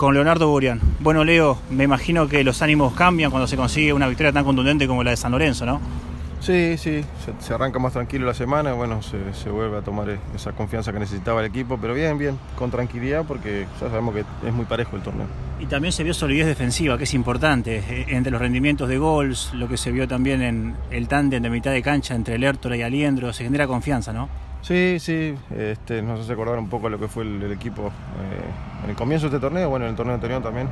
con Leonardo Burian. Bueno, Leo, me imagino que los ánimos cambian cuando se consigue una victoria tan contundente como la de San Lorenzo, ¿no? Sí, sí, se, arranca más tranquilo la semana, bueno, se, vuelve a tomar esa confianza que necesitaba el equipo, pero bien, bien, con tranquilidad porque ya sabemos que es muy parejo el torneo. Y también se vio solidez defensiva, que es importante, eh, entre los rendimientos de gols, lo que se vio también en el tándem de mitad de cancha entre Lertora y Aliendro, se genera confianza, ¿no? Sí, sí, este, nos hace acordar un poco lo que fue el, equipo eh, en el comienzo de este torneo, bueno, en el torneo anterior también.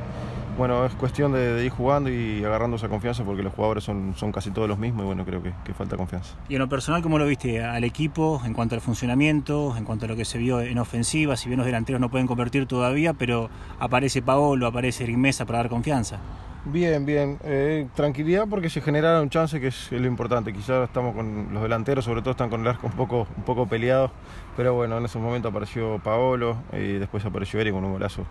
Bueno, es cuestión de, ir jugando y agarrando esa confianza porque los jugadores son, son casi todos los mismos y bueno, creo que, falta confianza. Y en lo personal, ¿cómo lo viste al equipo en cuanto al funcionamiento, en cuanto a lo que se vio en ofensiva? Si bien los delanteros no pueden convertir todavía, pero aparece Paolo, aparece Eric Mesa para dar confianza. Bien, bien. Eh, tranquilidad porque se generaron chances, que es lo importante. Quizás estamos con los delanteros, sobre todo están con el arco un poco, un poco peleados. Pero bueno, en ese momento apareció Paolo y después apareció Eric con un golazo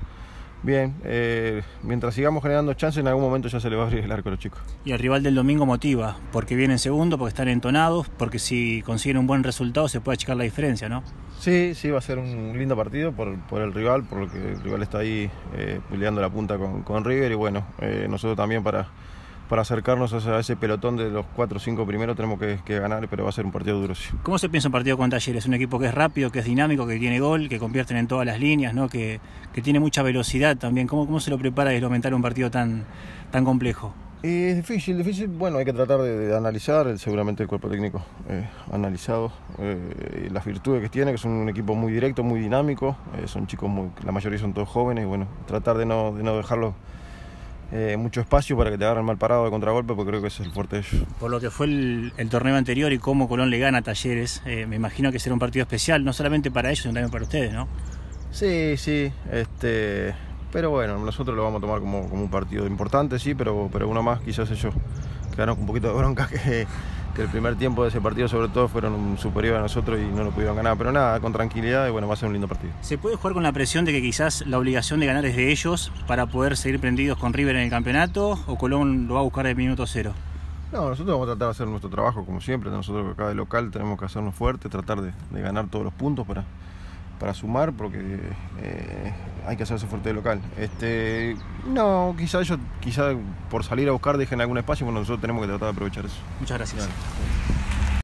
bien. Eh, mientras sigamos generando chances, en algún momento ya se le va a abrir el arco a los chicos. Y el rival del domingo motiva, porque viene segundo, porque están entonados, porque si consiguen un buen resultado se puede achicar la diferencia, ¿no? Sí, sí, va a ser un lindo partido por, el rival, por lo que el rival está ahí eh, peleando la punta con, River y bueno, eh, nosotros también para para acercarnos a ese pelotón de los 4 o 5 primeros tenemos que, ganar, pero va a ser un partido duro. ¿Cómo se piensa un partido con Talleres? Un equipo que es rápido, que es dinámico, que tiene gol, que convierten en todas las líneas, ¿no? que, tiene mucha velocidad también. ¿Cómo, cómo se lo prepara y lo mental un partido tan, tan complejo? es difícil, difícil. Bueno, hay que tratar de, analizar, seguramente el cuerpo técnico eh, analizado eh, las virtudes que tiene, que son un equipo muy directo, muy dinámico. Eh, son chicos muy, la mayoría son todos jóvenes y bueno, tratar de no, de no dejarlos eh, mucho espacio para que te agarren mal parado de contragolpe, porque creo que ese es el fuerte de ellos. Por lo que fue el, torneo anterior y cómo Colón le gana a Talleres, eh, me imagino que será un partido especial, no solamente para ellos, sino también para ustedes, ¿no? Sí, sí, este, pero bueno, nosotros lo vamos a tomar como, como un partido importante, sí, pero, pero uno más, quizás ellos quedaron con un poquito de bronca que el primer tiempo de ese partido sobre todo fueron superiores a nosotros y no lo pudieron ganar, pero nada, con tranquilidad y bueno, va a ser un lindo partido. ¿Se puede jugar con la presión de que quizás la obligación de ganar es de ellos para poder seguir prendidos con River en el campeonato o Colón lo va a buscar de minuto cero? No, nosotros vamos a tratar de hacer nuestro trabajo como siempre, nosotros acá de local tenemos que hacernos fuertes, tratar de, ganar todos los puntos para, para sumar, porque eh, hay que hacerse fuerte de local. Este, no, quizá ellos, quizá por salir a buscar dejen algún espacio, bueno, nosotros tenemos que tratar de aprovechar eso. Muchas gracias.